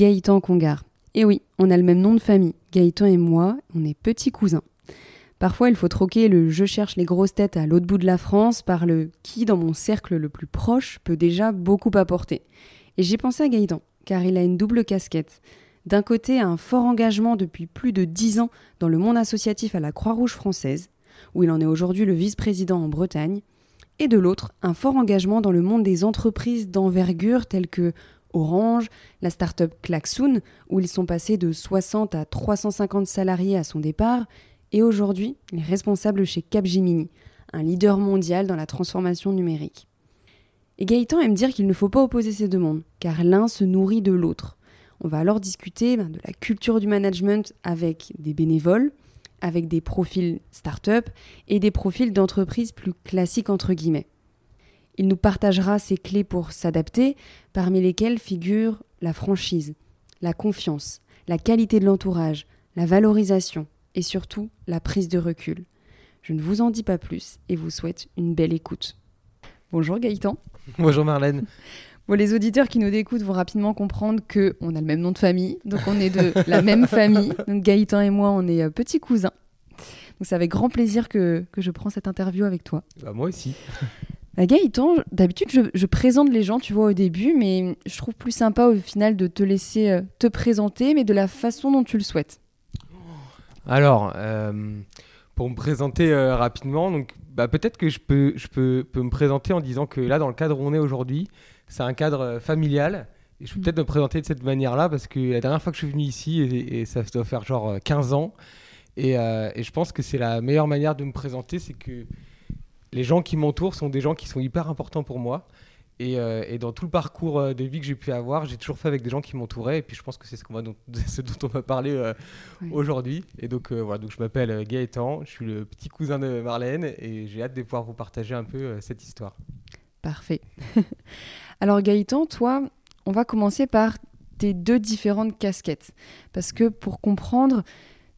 Gaëtan Congar. Et oui, on a le même nom de famille. Gaëtan et moi, on est petits cousins. Parfois, il faut troquer le je cherche les grosses têtes à l'autre bout de la France par le qui, dans mon cercle le plus proche, peut déjà beaucoup apporter. Et j'ai pensé à Gaëtan, car il a une double casquette. D'un côté, un fort engagement depuis plus de dix ans dans le monde associatif à la Croix-Rouge française, où il en est aujourd'hui le vice-président en Bretagne, et de l'autre, un fort engagement dans le monde des entreprises d'envergure telles que Orange, la start-up Klaxoon, où ils sont passés de 60 à 350 salariés à son départ, et aujourd'hui, il est responsable chez Capgemini, un leader mondial dans la transformation numérique. Et Gaëtan aime dire qu'il ne faut pas opposer ces deux mondes, car l'un se nourrit de l'autre. On va alors discuter ben, de la culture du management avec des bénévoles, avec des profils start-up et des profils d'entreprises plus classiques entre guillemets. Il nous partagera ses clés pour s'adapter, parmi lesquelles figurent la franchise, la confiance, la qualité de l'entourage, la valorisation et surtout la prise de recul. Je ne vous en dis pas plus et vous souhaite une belle écoute. Bonjour Gaëtan. Bonjour Marlène. Bon, les auditeurs qui nous écoutent vont rapidement comprendre que on a le même nom de famille, donc on est de la même famille. Donc Gaëtan et moi, on est euh, petits cousins. Donc c'est avec grand plaisir que, que je prends cette interview avec toi. Bah, moi aussi. Bah, Gaëtan, d'habitude je, je présente les gens, tu vois, au début, mais je trouve plus sympa au final de te laisser euh, te présenter, mais de la façon dont tu le souhaites. Alors, euh, pour me présenter euh, rapidement, donc bah, peut-être que je, peux, je peux, peux me présenter en disant que là, dans le cadre où on est aujourd'hui, c'est un cadre familial. Et je peux Mm. peut-être me présenter de cette manière-là parce que la dernière fois que je suis venu ici, et, et ça doit faire genre euh, 15 ans, et, euh, et je pense que c'est la meilleure manière de me présenter, c'est que les gens qui m'entourent sont des gens qui sont hyper importants pour moi. Et, euh, et dans tout le parcours euh, de vie que j'ai pu avoir, j'ai toujours fait avec des gens qui m'entouraient. Et puis je pense que c'est ce, va dont, ce dont on va parler euh, Oui. aujourd'hui. Et donc euh, voilà, donc je m'appelle Gaëtan, je suis le petit cousin de Marlène et j'ai hâte de pouvoir vous partager un peu cette histoire. Parfait. Alors Gaëtan, toi, on va commencer par tes deux différentes casquettes. Parce que pour comprendre,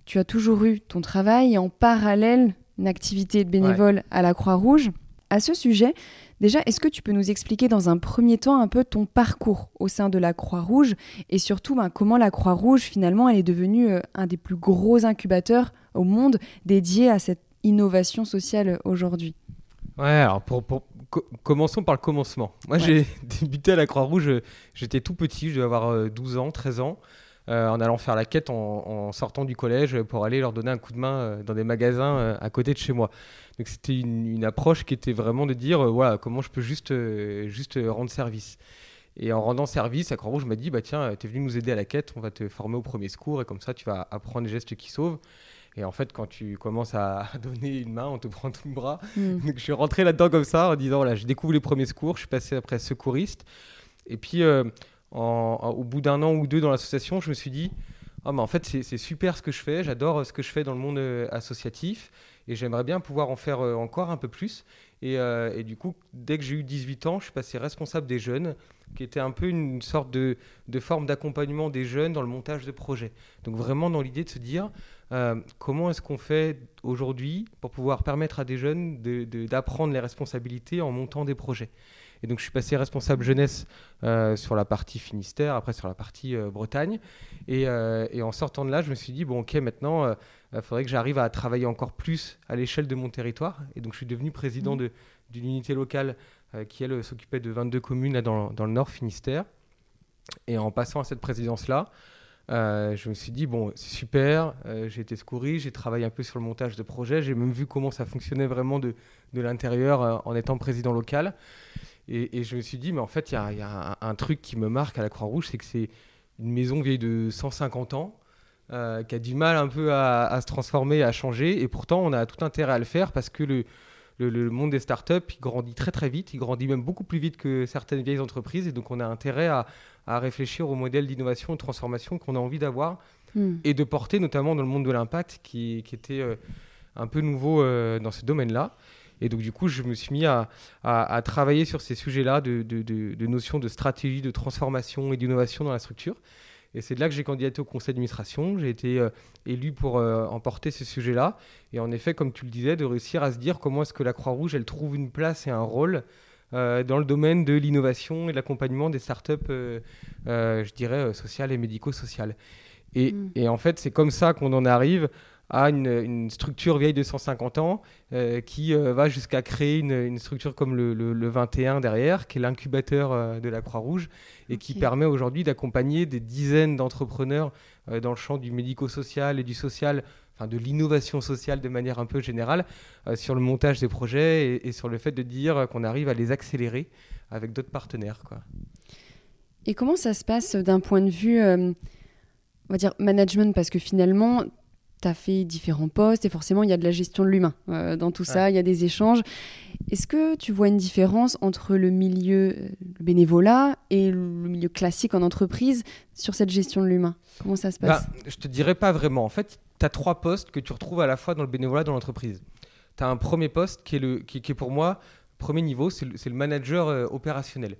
tu as toujours eu ton travail et en parallèle une activité de bénévole à la Croix-Rouge. À ce sujet, déjà, est-ce que tu peux nous expliquer dans un premier temps un peu ton parcours au sein de la Croix-Rouge et surtout ben, comment la Croix-Rouge, finalement, elle est devenue euh, un des plus gros incubateurs au monde dédié à cette innovation sociale aujourd'hui? Ouais, alors pour, pour- co- commençons par le commencement. Moi Ouais. j'ai débuté à la Croix-Rouge, euh, j'étais tout petit, je devais avoir euh, 12 ans, 13 ans. Euh, en allant faire la quête en, en sortant du collège pour aller leur donner un coup de main euh, dans des magasins euh, à côté de chez moi. Donc c'était une, une approche qui était vraiment de dire voilà comment je peux juste juste rendre service. Et en rendant service, la Croix-Rouge m'a dit bah tiens t'es venu nous aider à la quête, on va te former au premier secours et comme ça tu vas apprendre les gestes qui sauvent. Et en fait quand tu commences à donner une main, on te prend tout le bras. Hmm. Donc je suis rentré là-dedans comme ça en disant voilà, je découvre les premiers secours, je suis passé après secouriste. Et puis euh, en- au bout d'un an ou deux dans l'association, je me suis dit ah, mais en fait c'est super ce que je fais, j'adore euh, ce que je fais dans le monde euh, associatif et j'aimerais bien pouvoir en faire euh, encore un peu plus. Et, du coup, dès que j'ai eu 18 ans, je suis passé responsable des jeunes, qui était un peu une sorte de, forme d'accompagnement des jeunes dans le montage de projets. Donc vraiment dans l'idée de se dire comment est-ce qu'on fait aujourd'hui pour pouvoir permettre à des jeunes d'apprendre les responsabilités en montant des projets? Et donc je suis passé responsable jeunesse euh, sur la partie Finistère, après sur la partie euh, Bretagne. Et, euh, et en sortant de là, je me suis dit, bon ok, maintenant, il faudrait que j'arrive à travailler encore plus à l'échelle de mon territoire. Et donc je suis devenu président de- d'une unité locale qui, elle, s'occupait de 22 communes là, dans, dans le nord Finistère. Et en passant à cette présidence-là, euh, je me suis dit, bon, c'est super, euh, j'ai été secouru, j'ai travaillé un peu sur le montage de projets, j'ai même vu comment ça fonctionnait vraiment de, de l'intérieur euh, en étant président local. Et, et je me suis dit, mais en fait, il y a, il y a un, un truc qui me marque à la Croix-Rouge, c'est que c'est une maison vieille de 150 ans, euh, qui a du mal un peu à, à se transformer, à changer, et pourtant on a tout intérêt à le faire parce que le, le le, monde des startups, il grandit très très vite, il grandit même beaucoup plus vite que certaines vieilles entreprises, et donc on a intérêt à, réfléchir au modèle d'innovation de transformation qu'on a envie d'avoir hmm. et de porter, notamment dans le monde de l'impact, qui, était euh, un peu nouveau euh, dans ce domaine-là. Et donc, du coup, je me suis mis à, travailler sur ces sujets-là de, de, notions de stratégie, de transformation et d'innovation dans la structure. Et c'est de là que j'ai candidaté au conseil d'administration. J'ai été euh, élu pour euh, emporter ce sujet-là. Et en effet, comme tu le disais, de réussir à se dire comment est-ce que la Croix-Rouge, elle trouve une place et un rôle euh, dans le domaine de l'innovation et de l'accompagnement des startups, je dirais, sociales et médico-sociales. Et, mm. et, en fait, c'est comme ça qu'on en arrive à une, structure vieille de 150 ans euh, qui euh, va jusqu'à créer une, structure comme le, 21 derrière, qui est l'incubateur euh, de la Croix-Rouge et qui permet aujourd'hui d'accompagner des dizaines d'entrepreneurs dans le champ du médico-social et du social, enfin de l'innovation sociale de manière un peu générale, sur le montage des projets et, et sur le fait de dire qu'on arrive à les accélérer avec d'autres partenaires. Quoi. Et comment ça se passe d'un point de vue on va dire management? Parce que finalement tu as fait différents postes et forcément, il y a de la gestion de l'humain euh, dans tout ça, il y a des échanges. Est-ce que tu vois une différence entre le milieu euh, le bénévolat et le milieu classique en entreprise sur cette gestion de l'humain? Comment ça se passe? bah, Je te dirais pas vraiment. En fait, tu as trois postes que tu retrouves à la fois dans le bénévolat dans l'entreprise. Tu as un premier poste qui est, le, qui, est pour moi, premier niveau, c'est le, le, manager euh, opérationnel.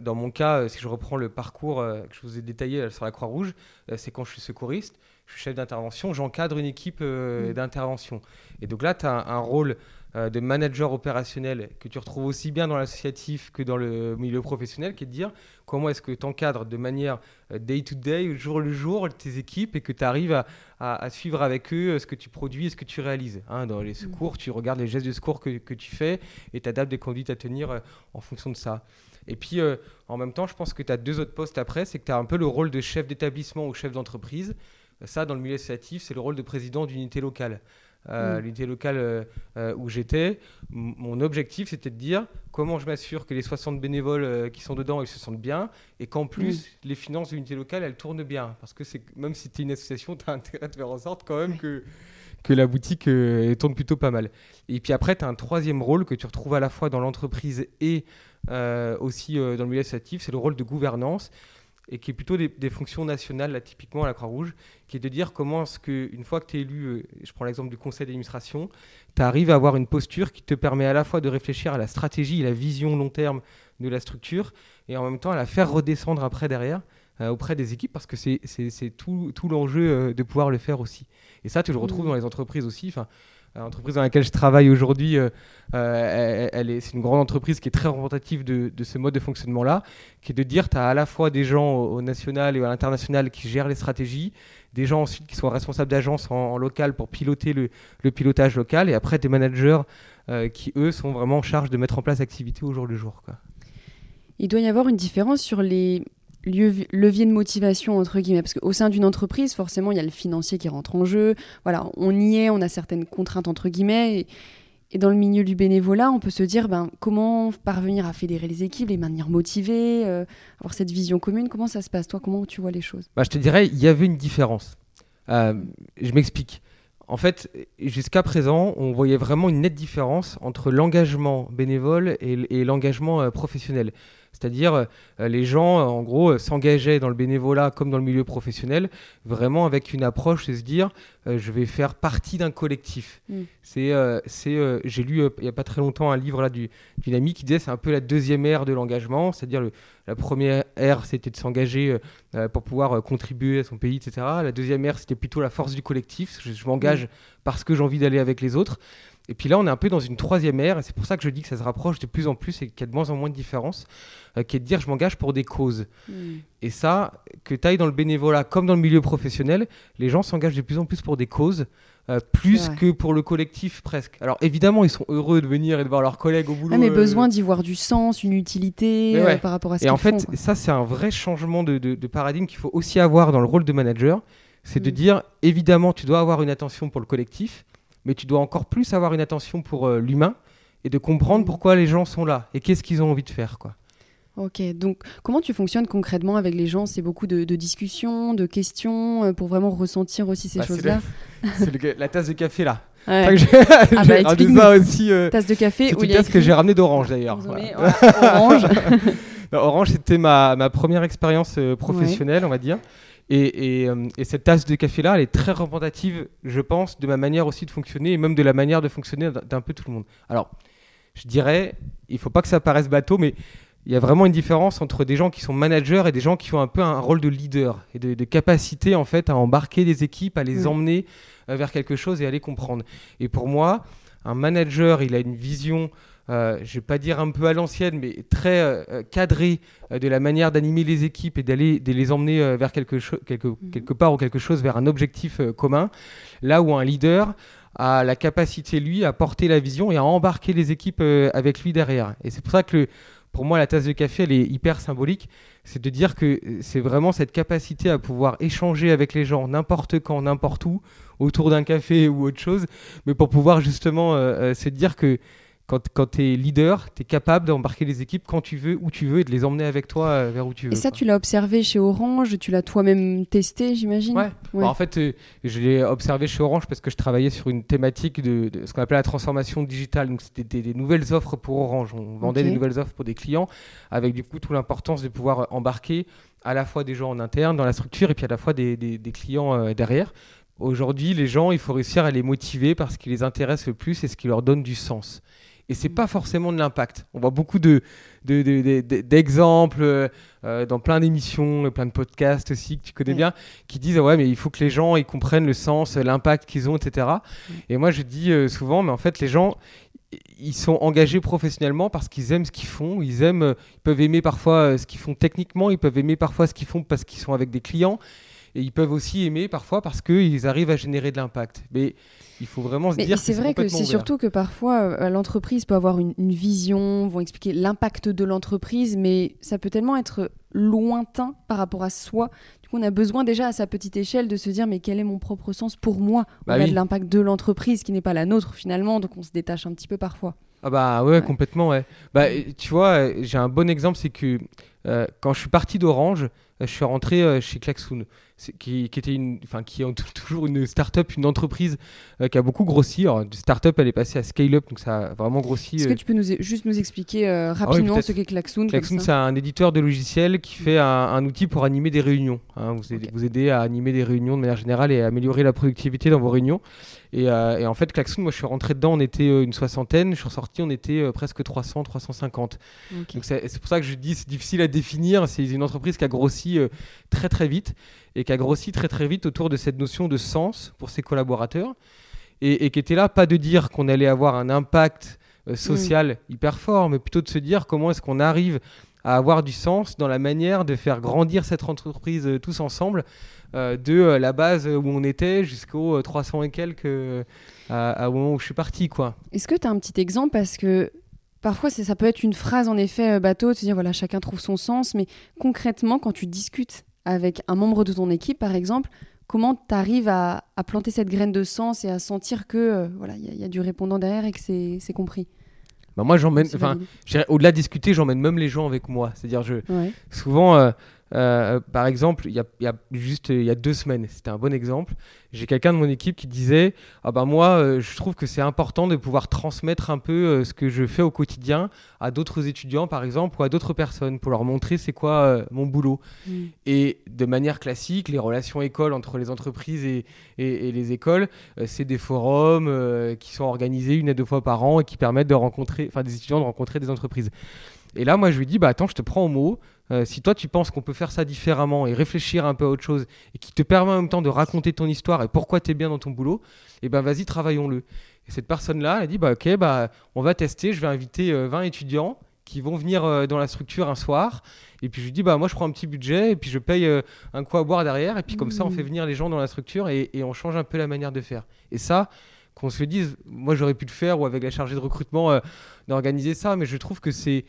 dans mon cas, si je reprends le parcours que je vous ai détaillé sur la Croix-Rouge, c'est quand je suis secouriste je suis chef d'intervention, j'encadre une équipe euh, mm. d'intervention. Et donc là, tu as un, rôle euh, de manager opérationnel que tu retrouves aussi bien dans l'associatif que dans le milieu professionnel, qui est de dire comment est-ce que tu encadres de manière euh, day-to-day, jour le jour, tes équipes et que tu arrives à, suivre avec eux ce que tu produis et ce que tu réalises. Hein. dans les mm. secours, tu regardes les gestes de secours que, que tu fais et tu adaptes des conduites à tenir en fonction de ça. Et puis, en même temps, je pense que tu as deux autres postes après, c'est que tu as un peu le rôle de chef d'établissement ou chef d'entreprise. Ça, dans le milieu associatif, c'est le rôle de président d'unité locale. Euh, mm. L'unité locale euh, euh, où j'étais, mon objectif c'était de dire comment je m'assure que les 60 bénévoles qui sont dedans ils se sentent bien et qu'en plus mm. les finances de l'unité locale elles tournent bien. Parce que même si tu es une association, tu as intérêt de faire en sorte quand même que, que la boutique tourne plutôt pas mal. Et puis après, tu as un troisième rôle que tu retrouves à la fois dans l'entreprise et aussi dans le milieu associatif, c'est le rôle de gouvernance et qui est plutôt des, fonctions nationales, là, typiquement à la Croix-Rouge, qui est de dire comment est-ce qu'une fois que tu es élu, euh, je prends l'exemple du conseil d'administration, tu arrives à avoir une posture qui te permet à la fois de réfléchir à la stratégie et la vision long terme de la structure, et en même temps à la faire redescendre après derrière euh, auprès des équipes, parce que c'est tout, tout l'enjeu euh, de pouvoir le faire aussi. Et ça, tu le retrouves mmh. dans les entreprises aussi. Enfin, L'entreprise dans laquelle je travaille aujourd'hui, euh, euh, c'est une grande entreprise qui est très représentative de, ce mode de fonctionnement-là, qui est de dire tu as à la fois des gens au, national et à l'international qui gèrent les stratégies, des gens ensuite qui sont responsables d'agence en, local pour piloter le, pilotage local, et après des managers euh, qui, eux, sont vraiment en charge de mettre en place l'activité au jour le jour. Il doit y avoir une différence sur les levier de motivation entre guillemets parce qu'au sein d'une entreprise forcément il y a le financier qui rentre en jeu. Voilà on y est on a certaines contraintes entre guillemets. Et, dans le milieu du bénévolat on peut se dire ben comment parvenir à fédérer les équipes les maintenir motivées euh, avoir cette vision commune? Comment ça se passe? Toi comment tu vois les choses? Bah, je te dirais il y avait une différence. Euh, je m'explique. En fait, jusqu'à présent, on voyait vraiment une nette différence entre l'engagement bénévole et, l'engagement euh, professionnel. C'est-à-dire, euh, les gens, euh, en gros, s'engageaient dans le bénévolat comme dans le milieu professionnel, vraiment avec une approche de se dire, je vais faire partie d'un collectif. Mm. C'est, c'est, j'ai lu il n'y a pas très longtemps un livre là d'une amie qui disait c'est un peu la deuxième ère de l'engagement, c'est-à-dire la première ère c'était de s'engager pour pouvoir contribuer à son pays, etc. La deuxième ère c'était plutôt la force du collectif, je, m'engage mm. parce que j'ai envie d'aller avec les autres. Et puis là, on est un peu dans une troisième ère, et c'est pour ça que je dis que ça se rapproche de plus en plus et qu'il y a de moins en moins de différences, euh, qui est de dire je m'engage pour des causes. Hmm. Et ça, que tu ailles dans le bénévolat comme dans le milieu professionnel, les gens s'engagent de plus en plus pour des causes. Euh, plus que pour le collectif presque. Alors évidemment, ils sont heureux de venir et de voir leurs collègues au boulot. mais euh, besoin d'y voir du sens, une utilité par rapport à ce Et en fait, ça c'est un vrai changement de, de, paradigme qu'il faut aussi avoir dans le rôle de manager. C'est de hmm. dire, évidemment, tu dois avoir une attention pour le collectif, mais tu dois encore plus avoir une attention pour euh, l'humain et de comprendre pourquoi les gens sont là et qu'est-ce qu'ils ont envie de faire. quoi. Ok, donc comment tu fonctionnes concrètement avec les gens? C'est beaucoup de, discussions, de questions euh, pour vraiment ressentir aussi ces bah, choses-là? C'est la tasse de café là. Ouais. Enfin, j'ai Ah bah, ramené ça aussi. euh, Tasse de café c'est une tasse que j'ai ramené d'Orange d'ailleurs. Voilà. orange. Non, Orange, c'était ma, ma première expérience euh, professionnelle, on va dire. Et, et, euh, et cette tasse de café-là, elle est très représentative, je pense, de ma manière aussi de fonctionner et même de la manière de fonctionner d'un peu tout le monde. Alors, je dirais, il faut pas que ça paraisse bateau, mais il y a vraiment une différence entre des gens qui sont managers et des gens qui ont un peu un rôle de leader et de, de capacité en fait à embarquer des équipes, à les Mm. emmener euh, vers quelque chose et à les comprendre. Et pour moi, un manager, il a une vision, euh, je vais pas dire un peu à l'ancienne, mais très euh, euh, cadrée euh, de la manière d'animer les équipes et d'aller de les emmener vers quelque, cho- quelque, quelque part ou quelque chose, vers un objectif commun. Là où un leader a la capacité, lui, à porter la vision et à embarquer les équipes avec lui derrière. Et c'est pour ça que le- pour moi, la tasse de café, elle est hyper symbolique. C'est de dire que c'est vraiment cette capacité à pouvoir échanger avec les gens n'importe quand, n'importe où, autour d'un café ou autre chose, mais pour pouvoir justement se dire que quand, quand tu es leader, tu es capable d'embarquer les équipes quand tu veux, où tu veux, et de les emmener avec toi euh, vers où tu veux. Et ça, quoi. tu l'as observé chez Orange, tu l'as toi-même testé, j'imagine Ouais. Ouais. Bah, en fait, euh, je l'ai observé chez Orange parce que je travaillais sur une thématique de, de ce qu'on appelait la transformation digitale. Donc, c'était des, des nouvelles offres pour Orange. On vendait des nouvelles offres pour des clients avec du coup toute l'importance de pouvoir embarquer à la fois des gens en interne dans la structure et puis à la fois des, des- des clients euh, derrière. Aujourd'hui, les gens, il faut réussir à les motiver parce ce qui les intéresse le plus et ce qui leur donne du sens. Et c'est pas forcément de l'impact. On voit beaucoup de, de- de- de- de- d'exemples euh, euh, dans plein d'émissions, euh, plein de podcasts aussi que tu connais Ouais. bien, qui disent ah ouais mais il faut que les gens ils comprennent le sens, l'impact qu'ils ont, etc. Et moi je dis euh, souvent mais en fait les gens ils sont engagés professionnellement parce qu'ils aiment ce qu'ils font, ils aiment, ils peuvent aimer parfois ce qu'ils font techniquement, ils peuvent aimer parfois ce qu'ils font parce qu'ils sont avec des clients. Et ils peuvent aussi aimer parfois parce qu'ils arrivent à générer de l'impact. Mais il faut vraiment se Mais dire c'est vrai que c'est surtout que parfois euh, l'entreprise peut avoir une, une vision, vont expliquer l'impact de l'entreprise, mais ça peut tellement être lointain par rapport à soi. Du coup, on a besoin déjà à sa petite échelle de se dire mais quel est mon propre sens pour moi Bah oui. de l'impact de l'entreprise qui n'est pas la nôtre finalement, donc on se détache un petit peu parfois. Ah bah ouais, Ouais. complètement ouais. Bah tu vois, j'ai un bon exemple, c'est que euh, quand je suis parti d'Orange, euh, je suis rentré euh, chez Klaxoon, qui, qui était une, enfin qui est tou- toujours une start-up, une entreprise euh, qui a beaucoup grossi. Alors start-up, elle est passée à scale-up, donc ça a vraiment grossi. Est-ce euh, que tu peux nous, juste nous expliquer euh, rapidement peut-être. ce qu'est Klaxoon Klaxoon, c'est un éditeur de logiciels qui fait un, un outil pour animer des réunions. hein. vous, aider, Ok. vous aider à animer des réunions de manière générale et à améliorer la productivité dans vos réunions. Et, euh, et en fait, Klaxoon, moi je suis rentré dedans, on était euh, une soixantaine, je suis ressorti, on était euh, presque 300, 350. Ok. Donc c'est pour ça que je dis c'est difficile à définir. C'est une entreprise qui a grossi euh, très très vite et qui a grossi très très vite autour de cette notion de sens pour ses collaborateurs. Et, et qui était là pas de dire qu'on allait avoir un impact euh, social hyper fort, mais plutôt de se dire comment est-ce qu'on arrive à avoir du sens dans la manière de faire grandir cette entreprise euh, tous ensemble euh, de euh, la base où on était jusqu'aux euh, 300 et quelques à- au moment où je suis parti quoi. Est-ce que tu as un petit exemple? Parce que parfois, ça peut être une phrase en effet bateau, de se dire voilà, chacun trouve son sens, mais concrètement, quand tu discutes avec un membre de ton équipe, par exemple, comment tu arrives à, à planter cette graine de sens et à sentir que euh, voilà, il y, a- il y a du répondant derrière et que c'est compris Bah, moi j'emmène, enfin au-delà de discuter, j'emmène même les gens avec moi. C'est-à-dire je Ouais. souvent euh, euh, par exemple, il y a, il y a juste il y a deux semaines, c'était un bon exemple. J'ai quelqu'un de mon équipe qui disait ah bah moi euh, je trouve que c'est important de pouvoir transmettre un peu euh, ce que je fais au quotidien à d'autres étudiants par exemple ou à d'autres personnes pour leur montrer c'est quoi mon boulot. Mm. Et de manière classique, les relations écoles entre les entreprises et, et- et les écoles, c'est des forums qui sont organisés une à deux fois par an et qui permettent de rencontrer, enfin des étudiants de rencontrer des entreprises. Et là, moi, je lui dis, bah attends, je te prends au mot. Euh, si toi, tu penses qu'on peut faire ça différemment et réfléchir un peu à autre chose et qui te permet en même temps de raconter ton histoire et pourquoi tu es bien dans ton boulot, eh ben vas-y, travaillons-le. Et cette personne-là, elle dit, bah ok, bah on va tester. Je vais inviter euh, 20 étudiants qui vont venir euh, dans la structure un soir. Et puis je lui dis, bah moi, je prends un petit budget et puis je paye euh, un coup à boire derrière. Et puis comme ça, on fait venir les gens dans la structure et, et on change un peu la manière de faire. Et ça, qu'on se le dise, moi j'aurais pu le faire ou avec la chargée de recrutement d'organiser ça, mais je trouve que c'est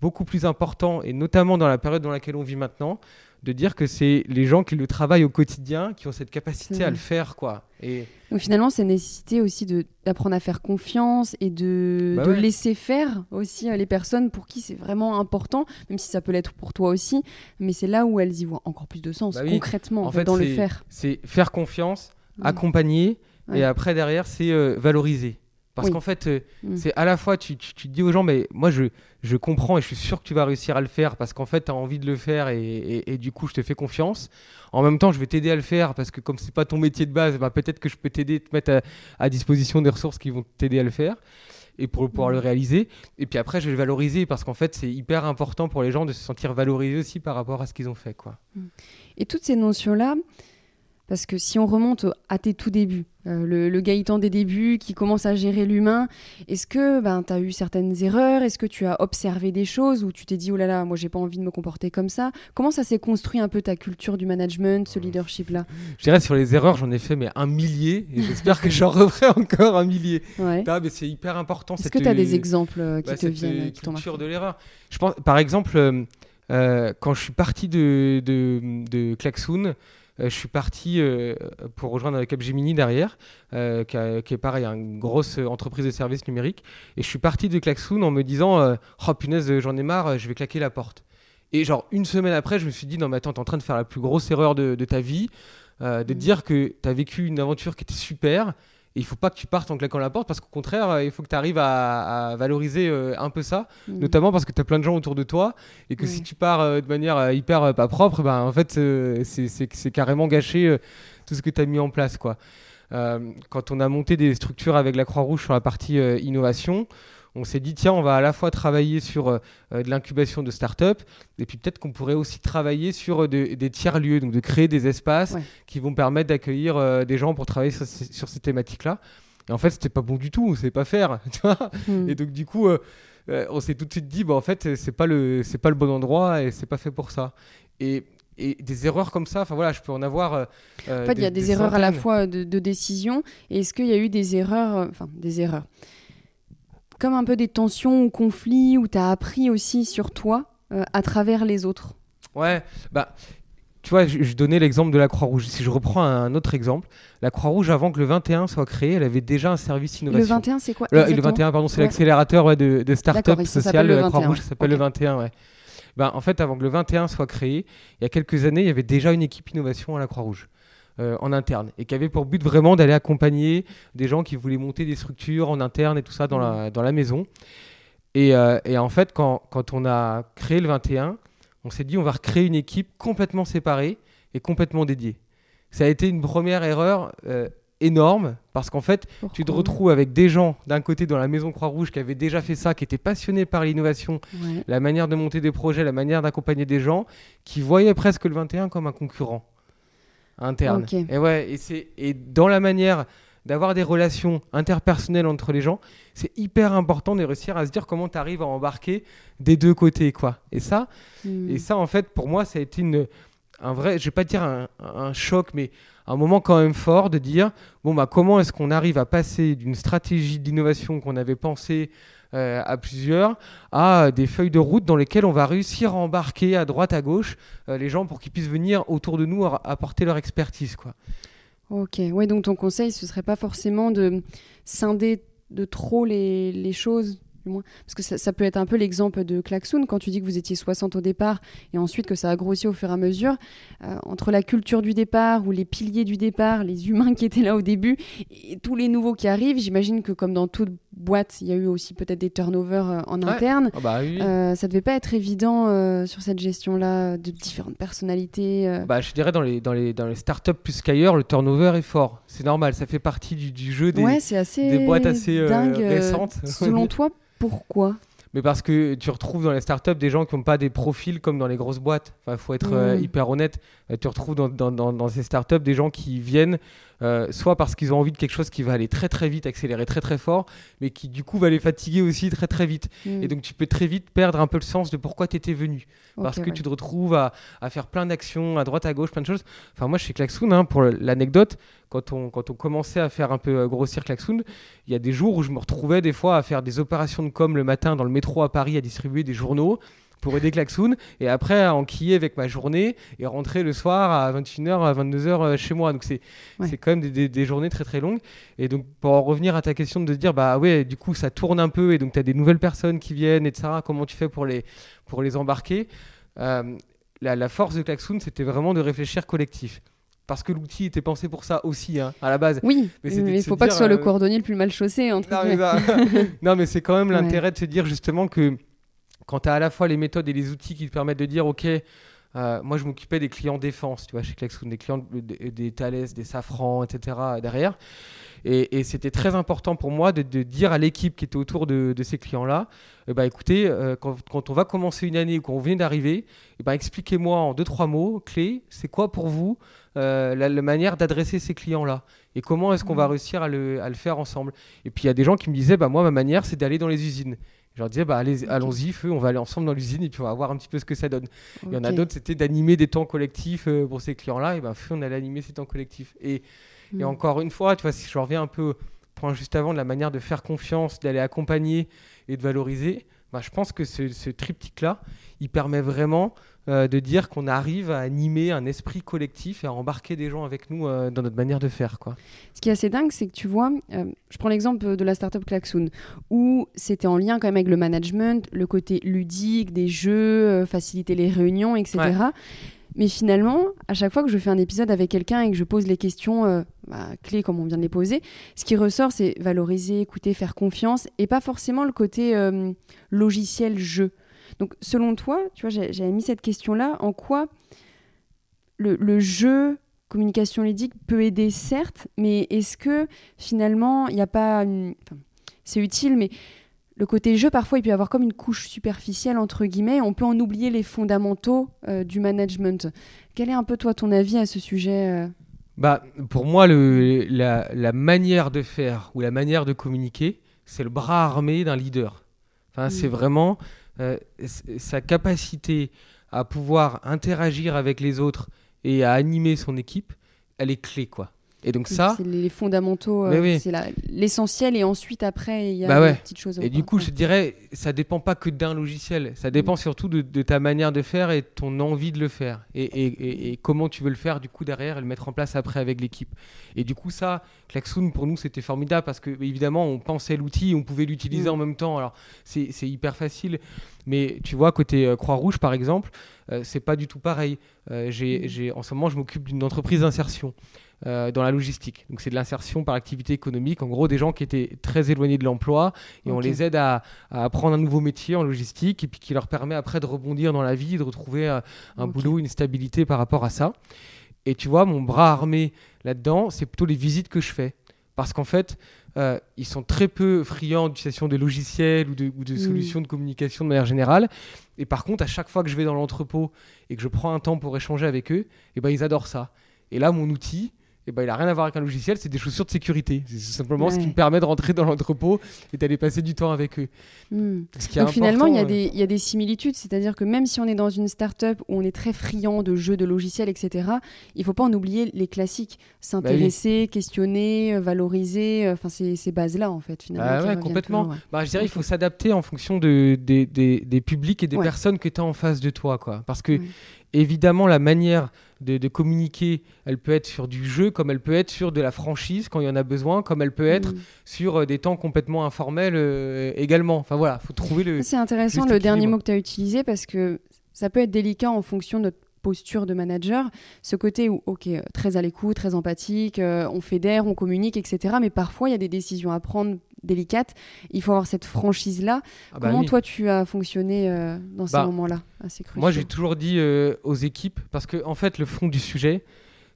beaucoup plus important, et notamment dans la période dans laquelle on vit maintenant, de dire que c'est les gens qui le travaillent au quotidien qui ont cette capacité à vrai. le faire. quoi. Et Donc finalement, c'est nécessité aussi d'apprendre à faire confiance et de, Bah de ouais. laisser faire aussi euh, les personnes pour qui c'est vraiment important, même si ça peut l'être pour toi aussi. Mais c'est là où elles y voient encore plus de sens, Bah oui. concrètement, En en fait, fait, dans le faire. c'est faire confiance, Mm. accompagner, Ouais. Et après, derrière, c'est euh, valoriser. Parce Oui. qu'en fait, euh, Mm. c'est à la fois, tu, tu, tu dis aux gens, mais moi, je, je comprends et je suis sûr que tu vas réussir à le faire parce qu'en fait, tu as envie de le faire et, et- et du coup, je te fais confiance. En même temps, je vais t'aider à le faire parce que comme c'est pas ton métier de base, bah, peut-être que je peux t'aider, te mettre à, à disposition des ressources qui vont t'aider à le faire et pour pouvoir Mm. le réaliser. Et puis après, je vais le valoriser parce qu'en fait, c'est hyper important pour les gens de se sentir valorisés aussi par rapport à ce qu'ils ont fait. Quoi. Et toutes ces notions-là, parce que si on remonte à tes tout débuts, euh, le, le Gaëtan des débuts qui commence à gérer l'humain, est-ce que ben, tu as eu certaines erreurs? Est-ce que tu as observé des choses où tu t'es dit, oh là là, moi j'ai pas envie de me comporter comme ça? Comment ça s'est construit un peu ta culture du management, ce leadership-là? Je dirais sur les erreurs, j'en ai fait mais un millier et j'espère que j'en referai encore un millier. ouais. Ah, c'est hyper important. Est-ce cette, que tu as des exemples euh, qui bah, te viennent, euh, qui culture de l'erreur. Je pense, par exemple, euh, quand je suis parti de, de, de Klaxoon, je suis parti euh, pour rejoindre Capgemini derrière, euh, qui, a- qui est pareil, une grosse entreprise de services numériques. Et je suis parti de Klaxoon en me disant euh, Oh punaise, j'en ai marre, euh, je vais claquer la porte. Et genre, une semaine après, je me suis dit Non, mais attends, t'es en train de faire la plus grosse erreur de, de ta vie, euh, de Mm. dire que t'as vécu une aventure qui était super. Et il faut pas que tu partes en claquant la porte parce qu'au contraire, euh, il faut que tu arrives à, à valoriser euh, un peu ça Mm. notamment parce que tu as plein de gens autour de toi et que si tu pars euh, de manière euh, hyper pas propre, ben, en fait, c'est- carrément gâché tout ce que tu as mis en place. Quoi. Quand on a monté des structures avec la Croix-Rouge sur la partie innovation, on s'est dit, tiens, on va à la fois travailler sur euh, de l'incubation de start-up et puis peut-être qu'on pourrait aussi travailler sur euh, de- des tiers-lieux, donc de créer des espaces Ouais. qui vont permettre d'accueillir euh, des gens pour travailler sur, ces- sur ces thématiques-là. Et en fait, c'était pas bon du tout, on sait pas faire. Tu vois Mm. et donc du coup, on s'est tout de suite dit, bah, en fait, c'est pas le, pas le bon endroit et c'est pas fait pour ça. Et, et des erreurs comme ça, enfin voilà, je peux en avoir. euh, En fait, il y a des, erreurs à la fois de, de décision. Et est-ce qu'il y a eu des erreurs, enfin des erreurs, comme un peu des tensions ou conflits où tu as appris aussi sur toi euh, à travers les autres Ouais, bah. Tu vois, je, je donnais l'exemple de la Croix-Rouge. Si je reprends un autre exemple, la Croix-Rouge, avant que le 21 soit créé, elle avait déjà un service Le innovation. 21, c'est quoi Le, le exactement 21, pardon, c'est Ouais. l'accélérateur ouais, de, de start-up le de la 21, Croix-Rouge. Ça s'appelle le 21, ouais. Ben, en fait, avant que le 21 soit créé, il y a quelques années, il y avait déjà une équipe innovation à la Croix-Rouge. Euh, en interne et qui avait pour but vraiment d'aller accompagner des gens qui voulaient monter des structures en interne et tout ça dans, la, dans la maison. Et, euh, et en fait, quand, quand on a créé le 21, on s'est dit on va recréer une équipe complètement séparée et complètement dédiée. Ça a été une première erreur euh, énorme parce qu'en fait, tu te retrouves avec des gens d'un côté dans la maison Croix-Rouge qui avaient déjà fait ça, qui étaient passionnés par l'innovation, Ouais. la manière de monter des projets, la manière d'accompagner des gens, qui voyaient presque le 21 comme un concurrent interne. Et ouais, et c'est et dans la manière d'avoir des relations interpersonnelles entre les gens, c'est hyper important de réussir à se dire comment tu arrives à embarquer des deux côtés quoi. Et ça, Mm. et ça, en fait, pour moi, ça a été une, un vrai, je vais pas dire un, un choc, mais un moment quand même fort de dire, bon, bah, comment est-ce qu'on arrive à passer d'une stratégie d'innovation qu'on avait pensée euh, à plusieurs à des feuilles de route dans lesquelles on va réussir à embarquer à droite, à gauche euh, les gens pour qu'ils puissent venir autour de nous apporter leur expertise, quoi. Ok, ouais, donc ton conseil, ce serait pas forcément de scinder de trop les choses, du moins. Parce que ça, ça peut être un peu l'exemple de Klaxoon, quand tu dis que vous étiez 60 au départ et ensuite que ça a grossi au fur et à mesure. euh, entre la culture du départ ou les piliers du départ, les humains qui étaient là au début et tous les nouveaux qui arrivent, j'imagine que comme dans toute boîte, il y a eu aussi peut-être des turnovers euh, en Ouais. interne. Ah bah oui. Euh, ça devait pas être évident euh, sur cette gestion-là de différentes personnalités. euh. Bah, je dirais dans les, dans les, dans les startups plus qu'ailleurs, le turnover est fort. C'est normal, ça fait partie du, du jeu des, ouais, c'est assez des boîtes assez dingue. récentes. Selon toi, pourquoi? Mais parce que tu retrouves dans les startups des gens qui n'ont pas des profils comme dans les grosses boîtes. Il faut être euh, Mm. hyper honnête. Euh, tu retrouves dans, dans, dans, dans ces startups des gens qui viennent euh, soit parce qu'ils ont envie de quelque chose qui va aller très très vite, accélérer très très fort, mais qui du coup va les fatiguer aussi très très vite. Hmm, Et donc tu peux très vite perdre un peu le sens de pourquoi tu étais venu. Parce que ouais. tu te retrouves à, à faire plein d'actions à droite à gauche, plein de choses. Enfin moi chez Klaxoon, hein, pour l'anecdote, quand on, quand on commençait à faire un peu euh, grossir Klaxoon, il y a des jours où je me retrouvais des fois à faire des opérations de com le matin dans le métro à Paris à distribuer des journaux pour aider Klaxoon et après à enquiller avec ma journée et rentrer le soir à 21h à 22h euh, chez moi donc c'est Ouais. c'est quand même des, des- des journées très très longues et donc pour en revenir à ta question de dire bah ouais du coup ça tourne un peu et donc tu as des nouvelles personnes qui viennent etc comment tu fais pour les pour les embarquer? Euh, la, la force de Klaxoon c'était vraiment de réfléchir collectif parce que l'outil était pensé pour ça aussi, hein, à la base. Oui, mais il ne faut pas que ce soit le euh, cordonnier le plus mal chaussé. non, mais, non, mais c'est quand même l'intérêt de se dire justement que quand tu as à la fois les méthodes et les outils qui te permettent de dire, OK, euh, moi je m'occupais des clients défense, tu vois, chez Klexoon, des clients des, des Thales, des Safran, etc. derrière. Et, c'était très important pour moi de, dire à l'équipe qui était autour de, ces clients-là, eh ben, écoutez, euh, quand, on va commencer une année ou quand on vient d'arriver, eh ben, expliquez-moi en deux, trois mots clés, c'est quoi pour vous euh, la, manière d'adresser ces clients-là et comment est-ce qu'on va mmh. réussir à le, faire ensemble. Et puis il y a des gens qui me disaient, bah, moi ma manière c'est d'aller dans les usines. Je leur disais, bah, allez, allons-y, feu, on va aller ensemble dans l'usine et puis on va voir un petit peu ce que ça donne. Il y en a d'autres, c'était d'animer des temps collectifs euh, pour ces clients-là. Et ben, feu, on allait animer ces temps collectifs. Et et mm. encore une fois, tu vois, si je reviens un peu au point juste avant de la manière de faire confiance, d'aller accompagner et de valoriser, bah, je pense que ce, triptyque-là, il permet vraiment euh, de dire qu'on arrive à animer un esprit collectif et à embarquer des gens avec nous euh, dans notre manière de faire. Quoi. Ce qui est assez dingue, c'est que tu vois, euh, je prends l'exemple de la startup Klaxoon, où c'était en lien quand même avec le management, le côté ludique des jeux, faciliter les réunions, etc. Mais finalement, à chaque fois que je fais un épisode avec quelqu'un et que je pose les questions euh, bah, clés comme on vient de les poser, ce qui ressort, c'est valoriser, écouter, faire confiance et pas forcément le côté euh, logiciel jeu. Donc, selon toi, tu vois, j'avais mis cette question-là en quoi le, jeu, communication ludique peut aider, certes, mais est-ce que finalement, il n'y a pas. c'est utile, mais le côté jeu, parfois, il peut y avoir comme une couche superficielle, entre guillemets. On peut en oublier les fondamentaux euh, du management. Quel est un peu, toi, ton avis à ce sujet euh bah, Pour moi, le, la, manière de faire ou la manière de communiquer, c'est le bras armé d'un leader. Enfin, C'est mm. vraiment euh, sa capacité à pouvoir interagir avec les autres et à animer son équipe, elle est clé, quoi. Et donc ça, c'est les fondamentaux, euh, c'est l'essentiel et ensuite après il y a bah des petites choses. Et du coup, je dirais, ça dépend pas que d'un logiciel, ça dépend mm. surtout de, ta manière de faire et ton envie de le faire et, et, et, comment tu veux le faire du coup derrière et le mettre en place après avec l'équipe. Et du coup ça, Klaxoon pour nous c'était formidable parce que évidemment on pensait l'outil, on pouvait l'utiliser mm. en même temps. Alors c'est hyper facile, mais tu vois côté euh, Croix Rouge par exemple, euh, c'est pas du tout pareil. Mm. j'ai en ce moment je m'occupe d'une entreprise d'insertion. Euh, dans la logistique. Donc c'est de l'insertion par activité économique, en gros des gens qui étaient très éloignés de l'emploi et on les aide à, apprendre un nouveau métier en logistique et puis qui leur permet après de rebondir dans la vie, de retrouver euh, un boulot, une stabilité par rapport à ça. Et tu vois, mon bras armé là-dedans, c'est plutôt les visites que je fais. Parce qu'en fait, euh, ils sont très peu friands d'utilisation de logiciels ou de, mm. solutions de communication de manière générale. Et par contre, à chaque fois que je vais dans l'entrepôt et que je prends un temps pour échanger avec eux, et eh ben, ils adorent ça. Et là, mon outil, et eh ben, il n'a rien à voir avec un logiciel, c'est des chaussures de sécurité. C'est simplement ce qui me permet de rentrer dans l'entrepôt et d'aller passer du temps avec eux. Hmm. Donc finalement, il y, a des, il y, a des similitudes, c'est-à-dire que même si on est dans une start-up où on est très friand de jeux, de logiciels, etc., il ne faut pas en oublier les classiques. S'intéresser, bah questionner, euh, valoriser, euh, enfin ces, bases-là en fait finalement. Bah complètement. Bah, je dirais qu'il faut s'adapter en fonction de, des, des, des, publics et des personnes que tu as en face de toi. Quoi. Parce que évidemment, la manière de, communiquer, elle peut être sur du jeu, comme elle peut être sur de la franchise quand il y en a besoin, comme elle peut être mm. sur euh, des temps complètement informels euh, également. Enfin voilà, faut trouver le. C'est intéressant le dernier mot que tu as utilisé parce que ça peut être délicat en fonction de notre posture de manager, ce côté où, ok, très à l'écoute, très empathique, euh, on fédère, on communique, etc. Mais parfois, il y a des décisions à prendre délicates. Il faut avoir cette franchise-là. Ah bah Comment toi, tu as fonctionné euh, dans ces bah, moments-là Moi, j'ai toujours dit euh, aux équipes, parce que en fait, le fond du sujet,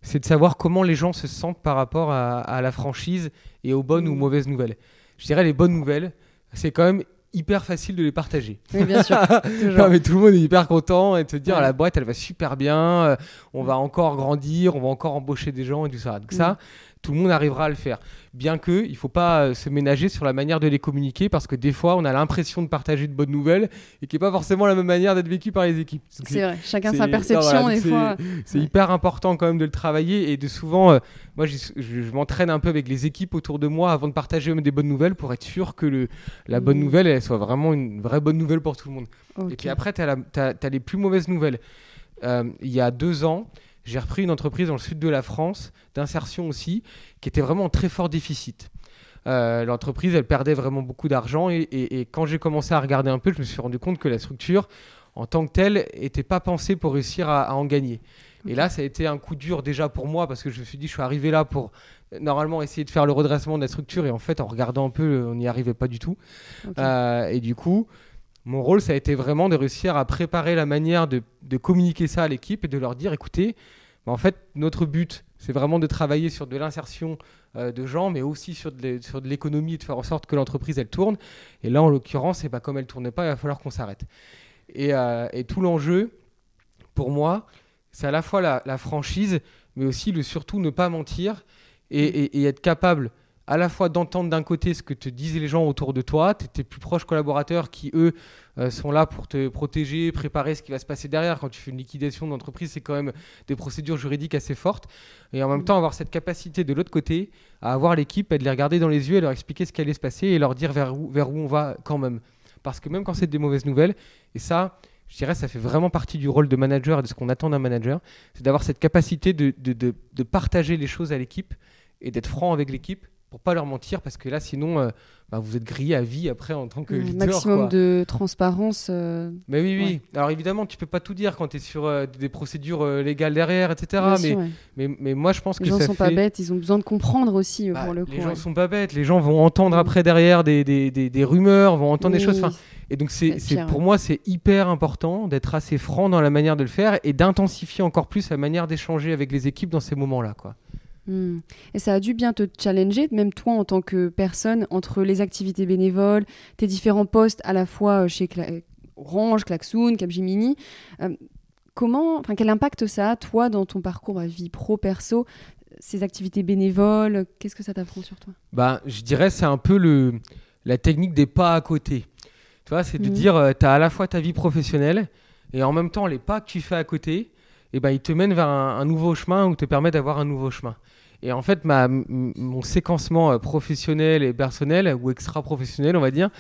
c'est de savoir comment les gens se sentent par rapport à, la franchise et aux bonnes ou mmh. mauvaises nouvelles. Je dirais les bonnes nouvelles, c'est quand même hyper facile de les partager. Oui, bien sûr. mais tout le monde est hyper content et te dire la boîte elle va super bien, euh, on va encore grandir, on va encore embaucher des gens et tout ça. Donc ça, tout le monde arrivera à le faire. Bien que il faut pas euh, se ménager sur la manière de les communiquer parce que des fois on a l'impression de partager de bonnes nouvelles et qui est pas forcément la même manière d'être vécu par les équipes. C'est vrai, chacun sa perception des fois. C'est hyper important quand même de le travailler et de souvent, euh, moi je, m'entraîne un peu avec les équipes autour de moi avant de partager des bonnes nouvelles pour être sûr que le, la bonne mmh. nouvelle elle soit vraiment une vraie bonne nouvelle pour tout le monde. Et puis après tu as, as, les plus mauvaises nouvelles. Euh, il y a deux ans, j'ai repris une entreprise dans le sud de la France, d'insertion aussi, qui était vraiment en très fort déficit. Euh, l'entreprise, elle perdait vraiment beaucoup d'argent et, quand j'ai commencé à regarder un peu, je me suis rendu compte que la structure, en tant que telle, n'était pas pensée pour réussir à, en gagner. Et là, ça a été un coup dur déjà pour moi parce que je me suis dit, je suis arrivé là pour normalement essayer de faire le redressement de la structure et en fait, en regardant un peu, on n'y arrivait pas du tout. Euh, et du coup, mon rôle, ça a été vraiment de réussir à préparer la manière de, communiquer ça à l'équipe et de leur dire, écoutez, bah, en fait, notre but, c'est vraiment de travailler sur de l'insertion euh, de gens, mais aussi sur de l'économie de faire en sorte que l'entreprise, elle tourne. Et là, en l'occurrence, pas comme elle ne tournait pas, il va falloir qu'on s'arrête. Euh, et, tout l'enjeu, pour moi, c'est à la fois la, franchise, mais aussi le surtout ne pas mentir et, être capable à la fois d'entendre d'un côté ce que te disent les gens autour de toi, tes plus proches collaborateurs qui, eux, euh, sont là pour te protéger, préparer ce qui va se passer derrière. Quand tu fais une liquidation d'entreprise, c'est quand même des procédures juridiques assez fortes. Et en même temps, avoir cette capacité de l'autre côté à avoir l'équipe et de les regarder dans les yeux et leur expliquer ce qui allait se passer et leur dire vers où, vers où on va quand même. Parce que même quand c'est des mauvaises nouvelles, et ça, je dirais, ça fait vraiment partie du rôle de manager et de ce qu'on attend d'un manager, c'est d'avoir cette capacité de, de, de, partager les choses à l'équipe et d'être franc avec l'équipe pour pas leur mentir parce que là sinon euh, bah, vous êtes grillé à vie après en tant que Un maximum de transparence. Euh, mais oui, oui. Alors évidemment, tu peux pas tout dire quand tu es sur euh, des procédures légales derrière, etc. mais, mais, mais, moi je pense les que gens ça sont pas bêtes, ils ont besoin de comprendre aussi bah, pour le coup. Les gens sont pas bêtes, les gens vont entendre après derrière des, des, des, des, rumeurs, vont entendre des choses. Et donc, c'est, pour moi, c'est hyper important d'être assez franc dans la manière de le faire et d'intensifier encore plus la manière d'échanger avec les équipes dans ces moments-là. Quoi. Hmm. Et ça a dû bien te challenger, même toi en tant que personne, entre les activités bénévoles, tes différents postes à la fois euh, chez Orange, Klaxoon, Capgemini. Euh, comment, enfin, quel impact ça a, toi, dans ton parcours à vie pro-perso ces activités bénévoles, qu'est-ce que ça t'apprend sur toi? Bah, Je dirais c'est un peu le, la technique des pas à côté c'est de mhm. dire, euh, tu as à la fois ta vie professionnelle et en même temps, les pas que tu fais à côté, et ben, ils te mènent vers un, nouveau chemin ou te permettent d'avoir un nouveau chemin. Et en fait, ma, mon séquencement euh, professionnel et personnel, ou extra-professionnel, on va dire,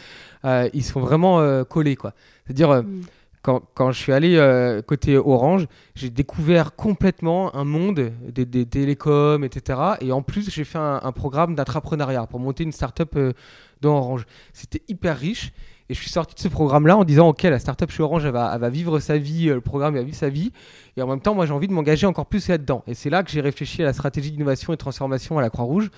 euh, ils sont vraiment collés. quoi. C'est-à-dire, mhm. quand, quand, je suis allé côté Orange, j'ai découvert complètement un monde des, des, télécoms, etc. Et en plus, j'ai fait un, un programme d'entrepreneuriat pour monter une start-up dans Orange. C'était hyper riche. Et je suis sorti de ce programme-là en disant, OK, la startup chez Orange, elle va, vivre sa vie, euh, le programme va vivre sa vie. Et en même temps, moi, j'ai envie de m'engager encore plus là-dedans. Et c'est là que j'ai réfléchi à la stratégie d'innovation et de transformation à la Croix-Rouge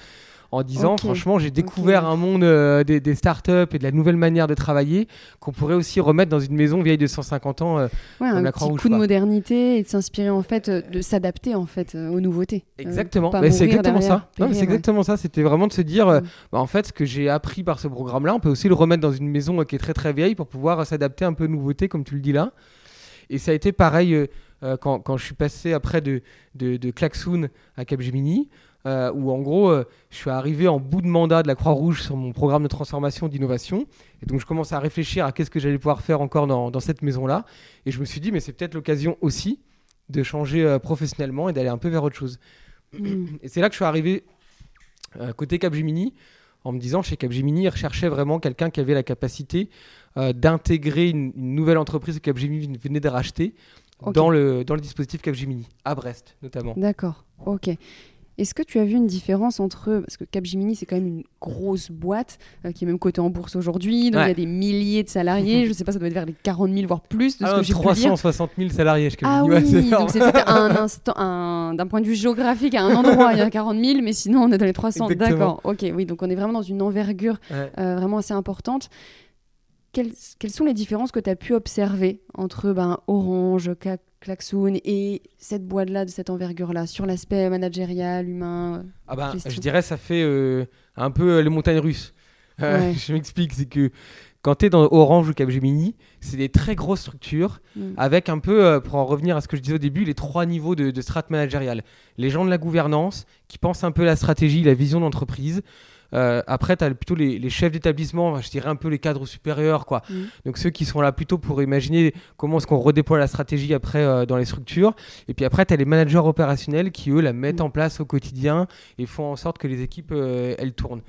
en disant franchement j'ai découvert un monde euh, des, startups et de la nouvelle manière de travailler qu'on pourrait aussi remettre dans une maison vieille de 150 ans euh, ouais, un petit coup de modernité et de s'inspirer en fait euh, de s'adapter en fait aux nouveautés. Exactement. bah, c'est exactement ça. C'est exactement ça. C'était vraiment de se dire mm. bah, en fait ce que j'ai appris par ce programme là on peut aussi le remettre dans une maison qui est très très vieille pour pouvoir s'adapter un peu aux nouveautés comme tu le dis là. Et ça a été pareil quand, quand, je suis passé après de, de, de Klaxoon à Capgemini euh, où en gros, euh, je suis arrivé en bout de mandat de la Croix-Rouge sur mon programme de transformation d'innovation. Et donc, je commence à réfléchir à qu'est-ce que j'allais pouvoir faire encore dans, cette maison-là. Et je me suis dit, mais c'est peut-être l'occasion aussi de changer euh, professionnellement et d'aller un peu vers autre chose. Mm. Et c'est là que je suis arrivé côté Capgemini en me disant chez Capgemini, ils recherchaient vraiment quelqu'un qui avait la capacité d'intégrer une, nouvelle entreprise que Capgemini venait de racheter dans, le, dans le dispositif Capgemini, à Brest notamment. D'accord, ok. Est-ce que tu as vu une différence entre parce que Capgemini c'est quand même une grosse boîte euh, qui est même cotée en bourse aujourd'hui, donc il y a des milliers de salariés, je ne sais pas, ça doit être vers les 40 000 voire plus de ce ah que j'ai 360 000 salariés. Je ah oui, donc c'est peut-être un instant, d'un point de vue géographique à un endroit il y a 40 000, mais sinon on est dans les 300. D'accord, ok, oui, donc on est vraiment dans une envergure euh, vraiment assez importante. Quelles, quelles, sont les différences que tu as pu observer entre ben, Orange, Klaxoon et cette boîte-là de cette envergure-là sur l'aspect managérial, humain euh, ah ben, Je dirais ça fait euh, un peu euh, les montagnes russes. je m'explique, c'est que quand tu es dans Orange ou Capgemini, c'est des très grosses structures mm. avec un peu, pour en revenir à ce que je disais au début, les trois niveaux de, de strat managérial. Les gens de la gouvernance qui pensent un peu la stratégie, la vision d'entreprise. Euh, après, tu as plutôt les, chefs d'établissement, je dirais un peu les cadres supérieurs, quoi. Mm. Donc ceux qui sont là plutôt pour imaginer comment est-ce qu'on redéploie la stratégie après euh, dans les structures. Et puis après, tu as les managers opérationnels qui, eux, la mettent mm. en place au quotidien et font en sorte que les équipes, euh, elles tournent.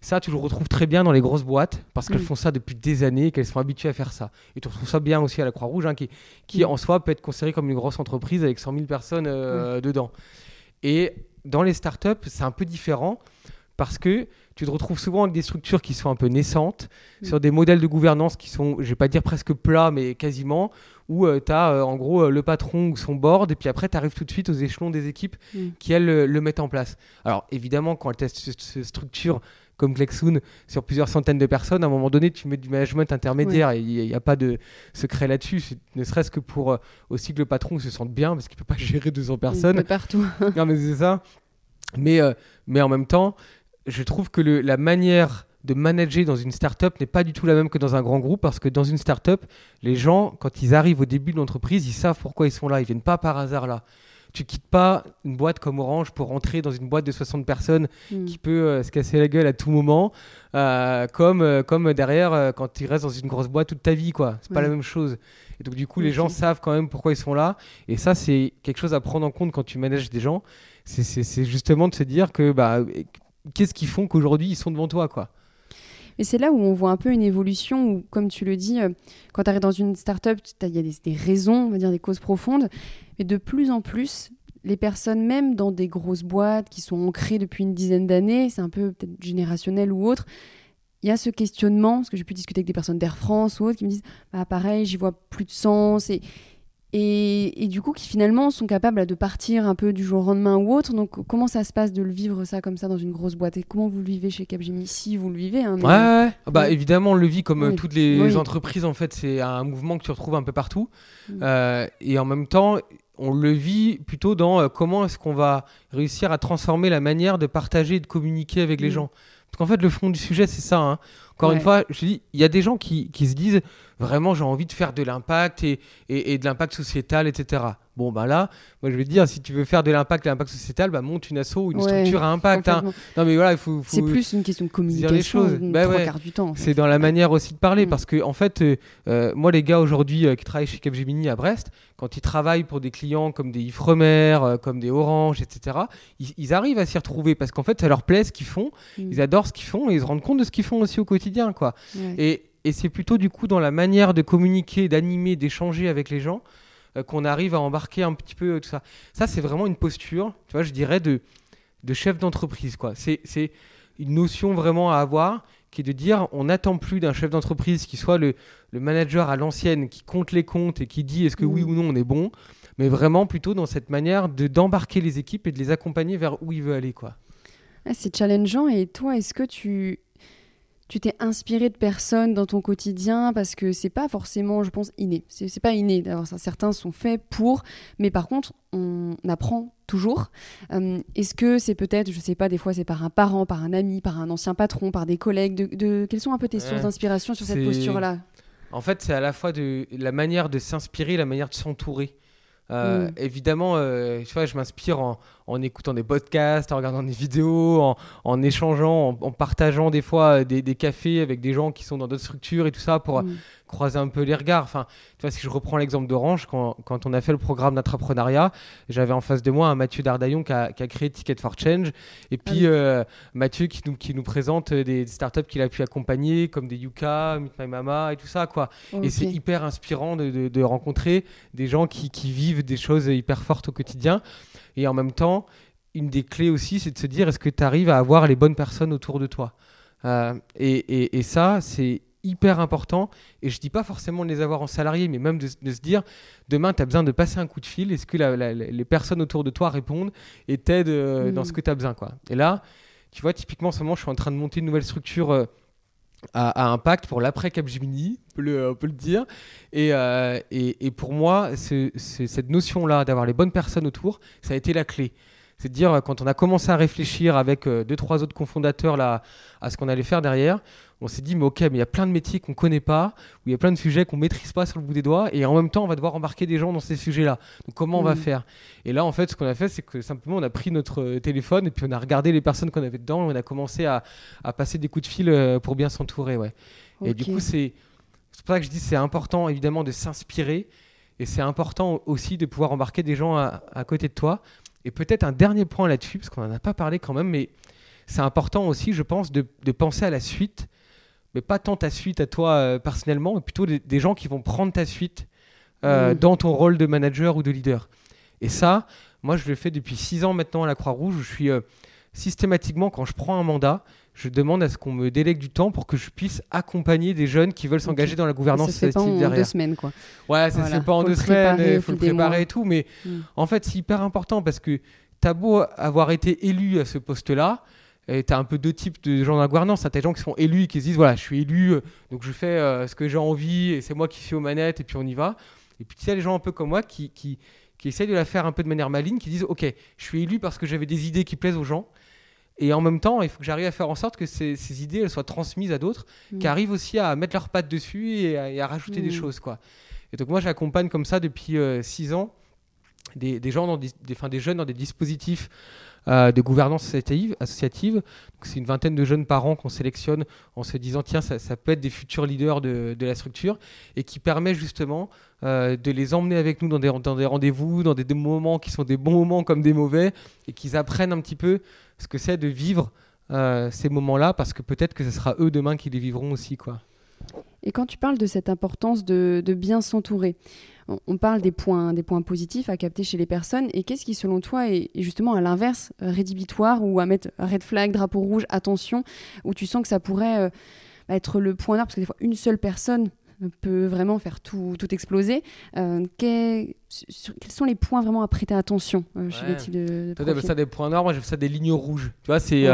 Ça, tu le retrouves très bien dans les grosses boîtes parce qu'elles mm. font ça depuis des années et qu'elles sont habituées à faire ça. Et tu retrouves ça bien aussi à la Croix-Rouge, hein, qui, qui en soi peut être considérée comme une grosse entreprise avec 100 000 personnes dedans. Et dans les startups, c'est un peu différent parce que tu te retrouves souvent avec des structures qui sont un peu naissantes, Mm. sur des modèles de gouvernance qui sont, je vais pas dire presque plats, mais quasiment, où tu as en gros euh, le patron ou son board, et puis après tu arrives tout de suite aux échelons des équipes Mm. qui, elles, le, le mettent en place. Alors évidemment, quand elles ce structure comme Klexoon sur plusieurs centaines de personnes, à un moment donné, tu mets du management intermédiaire et il n'y a, pas de secret là-dessus, ne serait-ce que pour euh, aussi que le patron se sente bien, parce qu'il peut pas gérer 200 personnes. Peu partout. non, mais c'est ça. Mais, euh, mais en même temps, je trouve que le- la manière de manager dans une startup n'est pas du tout la même que dans un grand groupe parce que dans une startup, les gens, quand ils arrivent au début de l'entreprise, ils savent pourquoi ils sont là. Ils viennent pas par hasard là. Tu quittes pas une boîte comme Orange pour rentrer dans une boîte de 60 personnes Mm. qui peut euh, se casser la gueule à tout moment, euh, comme, euh, comme derrière quand tu restes dans une grosse boîte toute ta vie, quoi. C'est pas la même chose. Et donc du coup, les gens savent quand même pourquoi ils sont là. Et ça, c'est quelque chose à prendre en compte quand tu manages des gens. C'est justement de se dire que bah, qu'est-ce qu'ils font qu'aujourd'hui ils sont devant toi, quoi. Et c'est là où on voit un peu une évolution où, comme tu le dis, euh, quand tu arrives dans une start-up, il y a des, raisons, on va dire des causes profondes. Mais de plus en plus, les personnes, même dans des grosses boîtes qui sont ancrées depuis une dizaine d'années, c'est un peu peut-être générationnel ou autre, il y a ce questionnement, parce que j'ai pu discuter avec des personnes d'Air France ou autres qui me disent bah, pareil, j'y vois plus de sens. Et, et du coup, qui finalement sont capables de partir un peu du jour au lendemain ou autre. Donc, comment ça se passe de le vivre ça comme ça dans une grosse boîte? Et comment vous le vivez chez Capgemini? Si vous le vivez. Hein, mais- Ouais, ouais. Ah Bah, évidemment, on le vit comme euh, Oui. toutes les Oui. entreprises, en fait, c'est un mouvement que tu retrouves un peu partout. Mm. Euh, et en même temps, on le vit plutôt dans euh, comment est-ce qu'on va réussir à transformer la manière de partager et de communiquer avec les Mm. gens. Parce qu'en fait, le fond du sujet, c'est ça. hein. Encore une fois, je te dis, il y a des gens qui, qui se disent vraiment, j'ai envie de faire de l'impact et, et, et de l'impact sociétal, etc. Bon, bah là, moi je vais te dire, si tu veux faire de l'impact et l'impact sociétal, bah monte une asso ou une Ouais, structure à impact. hein. Non, mais voilà, il faut. faut- C'est plus une question de les communication, choses. une Bah trois ouais. quarts du temps. en fait. C'est dans la manière aussi de parler Mm. parce que en fait, euh, euh, moi les gars aujourd'hui euh, qui travaillent chez Capgemini à Brest, quand ils travaillent pour des clients comme des Ifremer, euh, comme des Orange, etc., ils, ils arrivent à s'y retrouver parce qu'en fait ça leur plaît ce qu'ils font, Mm. ils adorent ce qu'ils font et ils se rendent compte de ce qu'ils font aussi au quotidien, quoi. Ouais. Et, et c'est plutôt du coup dans la manière de communiquer, d'animer, d'échanger avec les gens euh, qu'on arrive à embarquer un petit peu euh, tout ça. Ça c'est vraiment une posture, tu vois, je dirais de de chef d'entreprise, quoi. C'est une notion vraiment à avoir qui est de dire on n'attend plus d'un chef d'entreprise qui soit le, le manager à l'ancienne qui compte les comptes et qui dit est-ce que oui Mm. ou non on est bon, mais vraiment plutôt dans cette manière de d'embarquer les équipes et de les accompagner vers où il veut aller quoi. Ah, c'est challengeant. Et toi, est-ce que tu tu t'es inspiré de personnes dans ton quotidien parce que c'est pas forcément, je pense, inné. C'est pas inné d'avoir ça. Certains sont faits pour, mais par contre, on apprend toujours. Euh, Est-ce que c'est peut-être, je sais pas, des fois c'est par un parent, par un ami, par un ancien patron, par des collègues. De, de- quelles sont un peu tes sources d'inspiration sur cette posture-là? En fait, c'est à la fois de la manière de s'inspirer, la manière de s'entourer. Euh, Mm. Évidemment, euh, tu vois, je m'inspire en, en écoutant des podcasts, en regardant des vidéos, en, en échangeant, en, en partageant des fois euh, des, des cafés avec des gens qui sont dans d'autres structures et tout ça pour Mm. Croiser un peu les regards. Enfin, tu vois, si je reprends l'exemple d'Orange, quand, quand on a fait le programme d'entrepreneuriat, j'avais en face de moi un Mathieu Dardaillon qui a, qui a créé Ticket for Change, et puis Ah oui. euh, Mathieu qui nous, qui nous présente euh, des startups qu'il a pu accompagner, comme des Yuka, Meet My Mama et tout ça, quoi. Et c'est hyper inspirant de, de- de rencontrer des gens qui, qui vivent des choses hyper fortes au quotidien. Et en même temps, une des clés aussi, c'est de se dire est-ce que tu arrives à avoir les bonnes personnes autour de toi? Euh, et, et- et ça, c'est hyper important. Et je dis pas forcément de les avoir en salarié, mais même de, de se dire demain, tu as besoin de passer un coup de fil. Est-ce que la- la- la- les personnes autour de toi répondent et t'aident euh, Mm. dans ce que tu as besoin quoi. Et là, tu vois, typiquement, en ce moment, je suis en train de monter une nouvelle structure. euh, à, à impact pour l'après Capgemini, on peut le, on peut le dire. Et, euh, et, et pour moi, cette notion-là d'avoir les bonnes personnes autour, ça a été la clé. C'est de dire, euh, quand on a commencé à réfléchir avec euh, deux, trois autres cofondateurs là, à ce qu'on allait faire derrière, on s'est dit, mais ok, mais il y a plein de métiers qu'on connaît pas, où il y a plein de sujets qu'on maîtrise pas sur le bout des doigts, et en même temps, on va devoir embarquer des gens dans ces sujets-là. Donc, comment on va Mhm. faire? Et là, en fait, ce qu'on a fait, c'est que simplement, on a pris notre euh, téléphone, et puis on a regardé les personnes qu'on avait dedans, et on a commencé à, à passer des coups de fil pour bien s'entourer, ouais. Et du coup, c'est c'est pour ça que je dis c'est important évidemment de s'inspirer et c'est important aussi de pouvoir embarquer des gens à, à côté de toi. Et peut-être un dernier point là-dessus, parce qu'on n'en a pas parlé quand même, mais c'est important aussi, je pense, de, de penser à la suite, mais pas tant ta suite à toi euh, personnellement, mais plutôt des, des gens qui vont prendre ta suite euh, Mm. dans ton rôle de manager ou de leader. Et ça, moi, je le fais depuis six ans maintenant à la Croix-Rouge. où Je suis euh, systématiquement, quand je prends un mandat, je demande à ce qu'on me délègue du temps pour que je puisse accompagner des jeunes qui veulent s'engager dans la gouvernance ça se fait pas en deux semaines, quoi. Ouais, ça se fait pas en deux semaines, il faut le préparer et tout. Mais mm. en fait, c'est hyper important parce que t'as beau avoir été élu à ce poste-là, et tu as un peu deux types de gens dans la gouvernance. Tu as des gens qui sont élus et qui se disent voilà, je suis élu, euh, donc je fais euh, ce que j'ai envie et c'est moi qui suis aux manettes et puis on y va. Et puis tu as les gens un peu comme moi qui, qui, qui essayent de la faire un peu de manière maligne, qui disent ok, je suis élu parce que j'avais des idées qui plaisent aux gens. Et en même temps, il faut que j'arrive à faire en sorte que ces, ces idées elles soient transmises à d'autres, mmh. qui arrivent aussi à mettre leurs pattes dessus et à, rajouter des mmh. choses. quoi. Et donc moi, j'accompagne comme ça depuis 6 euh, ans des, des, gens dans des, des, des jeunes dans des dispositifs euh, de gouvernance associative. C'est une vingtaine de jeunes parents qu'on sélectionne en se disant tiens, ça, peut être des futurs leaders de, de, la structure et qui permet justement euh, de les emmener avec nous dans des, dans des rendez-vous, dans des, moments qui sont des bons moments comme des mauvais et qu'ils apprennent un petit peu ce que c'est de vivre euh, ces moments-là parce que peut-être que ce sera eux demain qui les vivront aussi. quoi. Et quand tu parles de cette importance de, de bien s'entourer, on parle des points, des points positifs à capter chez les personnes. Et qu'est-ce qui, selon toi, est, justement à l'inverse rédhibitoire ou à mettre red flag, drapeau rouge, attention, où tu sens que ça pourrait euh, être le point noir, parce que des fois, une seule personne peut vraiment faire tout, tout exploser. Euh, quels sont les points vraiment à prêter attention euh, chez les types de, de ça des points noirs, moi j'ai ça des lignes rouges. Tu vois, c'est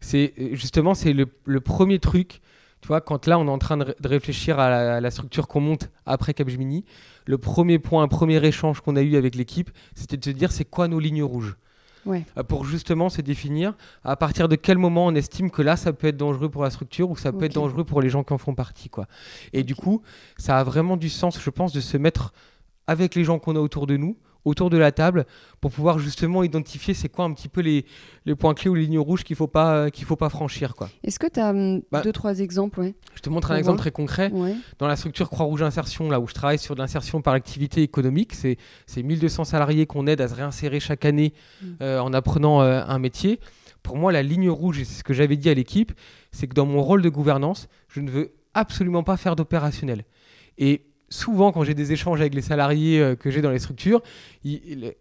c'est justement c'est le, le, premier truc. Tu vois, quand là on est en train de, réfléchir à la, structure qu'on monte après Capgemini, le premier point, un premier échange qu'on a eu avec l'équipe, c'était de se dire c'est quoi nos lignes rouges? Ouais. Euh, pour justement se définir à partir de quel moment on estime que là ça peut être dangereux pour la structure ou que ça peut être dangereux pour les gens qui en font partie quoi. Et du coup, ça a vraiment du sens, je pense, de se mettre avec les gens qu'on a autour de nous autour de la table pour pouvoir justement identifier c'est quoi un petit peu les, les, points clés ou les lignes rouges qu'il faut pas qu'il faut pas franchir quoi. Est-ce que tu as hum, bah, deux trois exemples ouais. Je te montre un exemple très concret. Dans la structure Croix-Rouge Insertion là où je travaille sur de l'insertion par activité économique, c'est 1200 salariés qu'on aide à se réinsérer chaque année mmh. euh, en apprenant euh, un métier. Pour moi, la ligne rouge, et c'est ce que j'avais dit à l'équipe, c'est que dans mon rôle de gouvernance, je ne veux absolument pas faire d'opérationnel. Et souvent, quand j'ai des échanges avec les salariés euh, que j'ai dans les structures,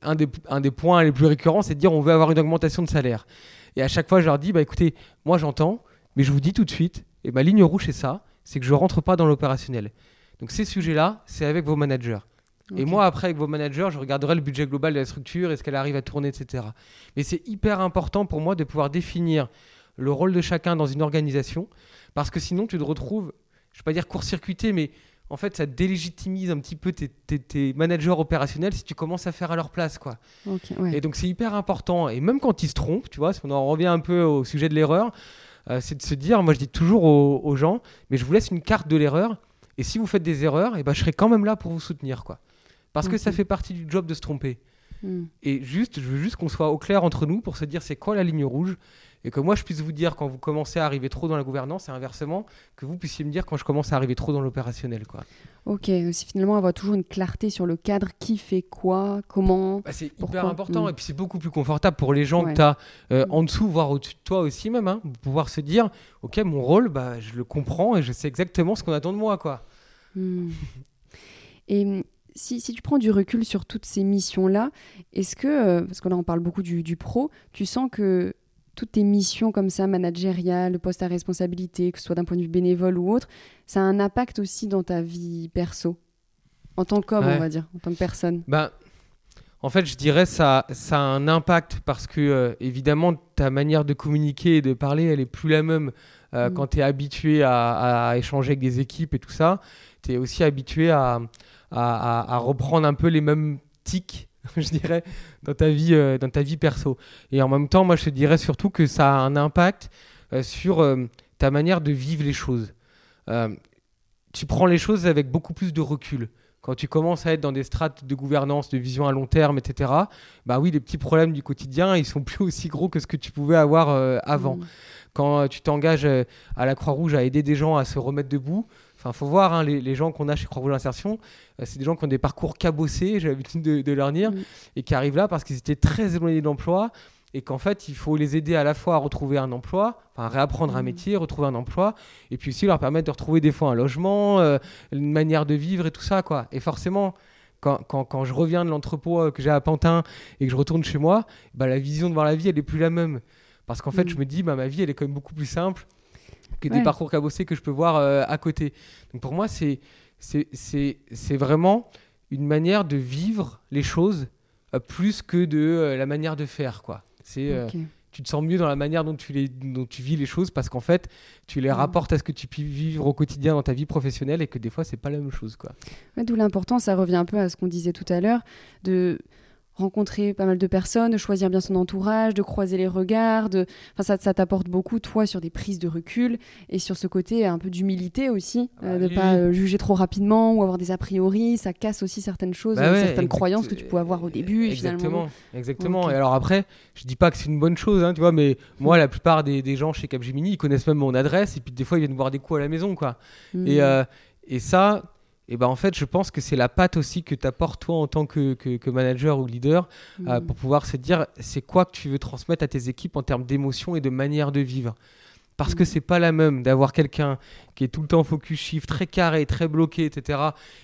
un, des, un, des, points les plus récurrents, c'est de dire on veut avoir une augmentation de salaire. Et à chaque fois, je leur dis bah, écoutez, moi j'entends, mais je vous dis tout de suite, et ma ligne rouge, c'est ça c'est que je ne rentre pas dans l'opérationnel. Donc ces sujets-là, c'est avec vos managers. Et moi, après, avec vos managers, je regarderai le budget global de la structure, est-ce qu'elle arrive à tourner, etc. Mais c'est hyper important pour moi de pouvoir définir le rôle de chacun dans une organisation, parce que sinon, tu te retrouves, je ne vais pas dire court-circuité, mais en fait, ça délégitimise un petit peu tes, managers opérationnels si tu commences à faire à leur place, quoi. Et donc, c'est hyper important. Et même quand ils se trompent, tu vois, si on en revient un peu au sujet de l'erreur, euh, c'est de se dire, moi je dis toujours aux, gens, mais je vous laisse une carte de l'erreur. Et si vous faites des erreurs, et eh ben, je serai quand même là pour vous soutenir, quoi. Parce que ça fait partie du job de se tromper. Hmm. Et juste, je veux juste qu'on soit au clair entre nous pour se dire c'est quoi la ligne rouge? Et que moi je puisse vous dire quand vous commencez à arriver trop dans la gouvernance et inversement que vous puissiez me dire quand je commence à arriver trop dans l'opérationnel quoi. Ok, si finalement avoir toujours une clarté sur le cadre, qui fait quoi, comment. Bah, c'est hyper important mm. et puis c'est beaucoup plus confortable pour les gens que tu as euh, mm. en dessous, voire au-dessus de toi aussi même, hein, pouvoir se dire ok mon rôle, bah, je le comprends et je sais exactement ce qu'on attend de moi quoi. Mm. et si, si, tu prends du recul sur toutes ces missions-là, est-ce que, euh, parce que là on parle beaucoup du, du pro, tu sens que toutes tes missions comme ça, managériales, le poste à responsabilité, que ce soit d'un point de vue bénévole ou autre, ça a un impact aussi dans ta vie perso, en tant qu'homme, on va dire, en tant que personne. Ben, en fait, je dirais ça, ça a un impact parce que, euh, évidemment, ta manière de communiquer et de parler, elle est plus la même euh, mm. quand tu es habitué à, échanger avec des équipes et tout ça. Tu es aussi habitué à, à, reprendre un peu les mêmes tics je dirais, dans ta vie, euh, dans ta vie perso. Et en même temps, moi, je te dirais surtout que ça a un impact euh, sur euh, ta manière de vivre les choses. tu prends les choses avec beaucoup plus de recul. Quand tu commences à être dans des strates de gouvernance, de vision à long terme, etc., bah oui, les petits problèmes du quotidien, ils sont plus aussi gros que ce que tu pouvais avoir avant. Mmh. Quand tu t'engages à la Croix-Rouge à aider des gens à se remettre debout, Enfin, faut voir hein, les, gens qu'on a chez Croix-Rouge Insertion, euh, c'est des gens qui ont des parcours cabossés, j'ai l'habitude de, leur dire, et qui arrivent là parce qu'ils étaient très éloignés de l'emploi et qu'en fait, il faut les aider à la fois à retrouver un emploi, enfin réapprendre un métier, retrouver un emploi, et puis aussi leur permettre de retrouver des fois un logement, euh, une manière de vivre et tout ça, quoi. Et forcément, quand, quand, quand je reviens de l'entrepôt euh, que j'ai à Pantin et que je retourne chez moi, bah, la vision de voir la vie, elle est plus la même Parce qu'en fait, Mm. je me dis, bah, ma vie, elle est quand même beaucoup plus simple que des Ouais. parcours cabossés que je peux voir euh, à côté. Donc pour moi, c'est vraiment une manière de vivre les choses euh, plus que de euh, la manière de faire. quoi. C'est tu te sens mieux dans la manière dont tu, les, dont tu vis les choses parce qu'en fait, tu les rapportes à ce que tu peux vivre au quotidien dans ta vie professionnelle et que des fois, c'est pas la même chose. Quoi. Ouais, D'où l'important, ça revient un peu à ce qu'on disait tout à l'heure, de rencontrer pas mal de personnes, de choisir bien son entourage, de croiser les regards. de- Enfin, ça, ça t'apporte beaucoup, toi, sur des prises de recul et sur ce côté un peu d'humilité aussi, Ah euh, de oui, pas euh, juger trop rapidement ou avoir des a priori. Ça casse aussi certaines choses, Bah euh, ouais, certaines croyances que tu peux avoir au début. Exactement, finalement. exactement. Et alors après, je dis pas que c'est une bonne chose, hein, tu vois, mais moi, la plupart des, des gens chez Capgemini, ils connaissent même mon adresse et puis des fois, ils viennent boire des coups à la maison, quoi. Mm. Et, euh, et ça, et ben en fait, je pense que c'est la patte aussi que tu apportes toi en tant que, que- que manager ou leader euh, Mm. pour pouvoir se dire c'est quoi que tu veux transmettre à tes équipes en termes d'émotion et de manière de vivre. Parce que Mm. c'est pas la même d'avoir quelqu'un qui est tout le temps focus chiffre, très carré, très bloqué, etc.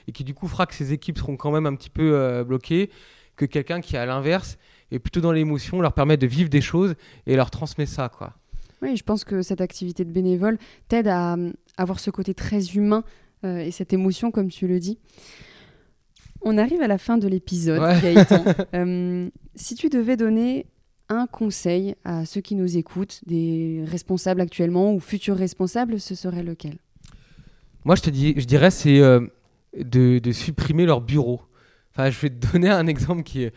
Et qui du coup fera que ses équipes seront quand même un petit peu euh, bloquées, que quelqu'un qui à l'inverse est plutôt dans l'émotion, leur permet de vivre des choses et leur transmet ça. quoi. Oui, je pense que cette activité de bénévole t'aide à euh, avoir ce côté très humain euh, et cette émotion, comme tu le dis. On arrive à la fin de l'épisode, Ouais. Gaëtan. Euh, si tu devais donner un conseil à ceux qui nous écoutent, des responsables actuellement ou futurs responsables, ce serait lequel? Moi, je te dis, je dirais, c'est euh, de, de supprimer leur bureau. Enfin, je vais te donner un exemple qui est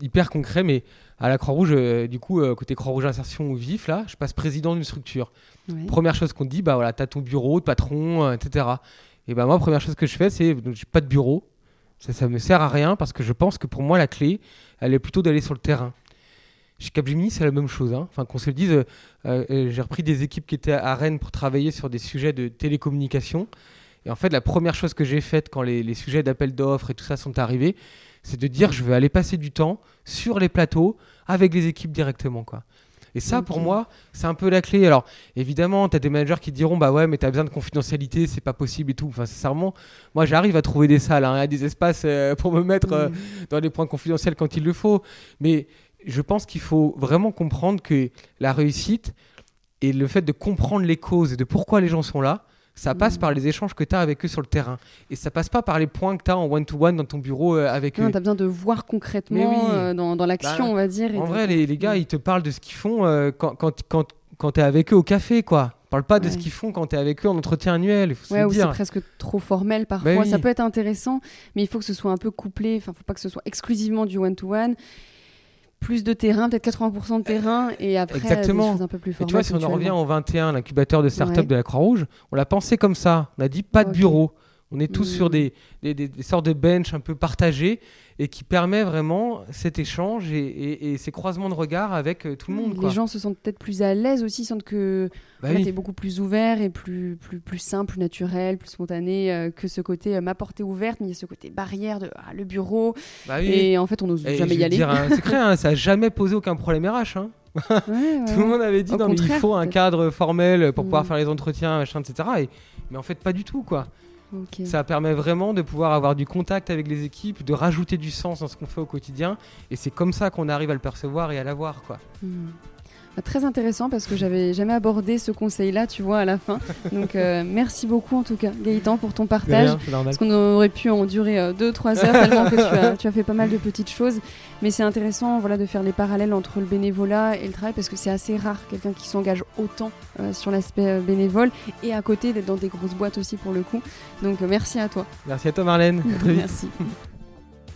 hyper concret, mais à la Croix-Rouge, euh, du coup, euh, côté Croix-Rouge Insertion ou VIF, là, je passe président d'une structure. Ouais. Première chose qu'on te dit, bah voilà, t'as ton bureau, de patron, euh, etc. Et bah moi, première chose que je fais, c'est, donc, j'ai pas de bureau. Ça, ça me sert à rien parce que je pense que pour moi, la clé, elle est plutôt d'aller sur le terrain. Chez Capgemini, c'est la même chose. hein. Enfin, qu'on se le dise, euh, euh, j'ai repris des équipes qui étaient à Rennes pour travailler sur des sujets de télécommunication. Et en fait, la première chose que j'ai faite quand les, sujets d'appel d'offres et tout ça sont arrivés, c'est de dire je vais aller passer du temps sur les plateaux avec les équipes directement. Quoi. Et ça, pour moi, c'est un peu la clé. Alors, évidemment, tu as des managers qui te diront bah ouais, mais tu as besoin de confidentialité, c'est pas possible et tout. Enfin, sincèrement, moi, j'arrive à trouver des salles, hein, des espaces euh, pour me mettre euh, Mm. dans les points confidentiels quand il le faut. Mais je pense qu'il faut vraiment comprendre que la réussite et le fait de comprendre les causes et de pourquoi les gens sont là, ça passe Mhm. par les échanges que tu as avec eux sur le terrain. Et ça passe pas par les points que tu as en one-to-one dans ton bureau euh, avec Non, eux. t'as besoin de voir concrètement oui. euh, dans, dans l'action, Bah, on va dire. En vrai, les, les gars, ils te parlent de ce qu'ils font euh, quand, quand, quand, quand tu es avec eux au café, quoi. Ils parlent pas de ce qu'ils font quand tu es avec eux en entretien annuel, faut Ouais, ou c'est presque trop formel parfois. Bah oui. Ça peut être intéressant, mais il faut que ce soit un peu couplé. Enfin, faut pas que ce soit exclusivement du one-to-one. Plus de terrain, peut-être 80% de terrain, et après Exactement. des choses un peu plus formelles. tu vois, si on en revient en 21, l'incubateur de start-up Ouais. de la Croix-Rouge, on l'a pensé comme ça. On a dit pas de bureau. On est tous Mm. sur des, des, des- des sortes de bench un peu partagés et qui permet vraiment cet échange et, et- et ces croisements de regards avec euh, tout le monde. Les gens se sentent peut-être plus à l'aise aussi, sentent que Bah tu oui. es beaucoup plus ouvert et plus, plus, plus simple, plus naturel, plus spontané euh, que ce côté euh, ma porte est ouverte, mais il y a ce côté barrière de ah, le bureau. Bah oui. Et en fait, on n'ose jamais y aller. un secret, hein, ça n'a jamais posé aucun problème RH. hein. Ouais, ouais, Tout le monde avait dit Au non, mais il faut un cadre formel pour pouvoir Mm. faire les entretiens, machin, etc. Et- mais en fait, pas du tout. quoi. Ça permet vraiment de pouvoir avoir du contact avec les équipes, de rajouter du sens dans ce qu'on fait au quotidien. Et c'est comme ça qu'on arrive à le percevoir et à l'avoir. quoi. Hmm. Bah, Très intéressant parce que j'avais jamais abordé ce conseil-là, tu vois, à la fin. Donc euh, merci beaucoup en tout cas, Gaëtan, pour ton partage. rien. Parce qu'on aurait pu en durer 2-3 heures tellement que tu as, tu as fait pas mal de petites choses. Mais c'est intéressant voilà, de faire les parallèles entre le bénévolat et le travail parce que c'est assez rare quelqu'un qui s'engage autant euh, sur l'aspect euh, bénévole et à côté d'être dans des grosses boîtes aussi pour le coup. Donc euh, merci à toi. Merci à toi, Marlène. À très vite. Merci.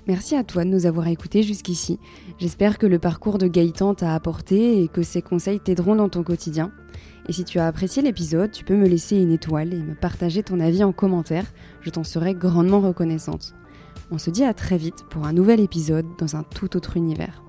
Merci à toi de nous avoir écoutés jusqu'ici. J'espère que le parcours de Gaëtan t'a apporté et que ces conseils t'aideront dans ton quotidien. Et si tu as apprécié l'épisode, tu peux me laisser une étoile et me partager ton avis en commentaire. Je t'en serai grandement reconnaissante. On se dit à très vite pour un nouvel épisode dans un tout autre univers.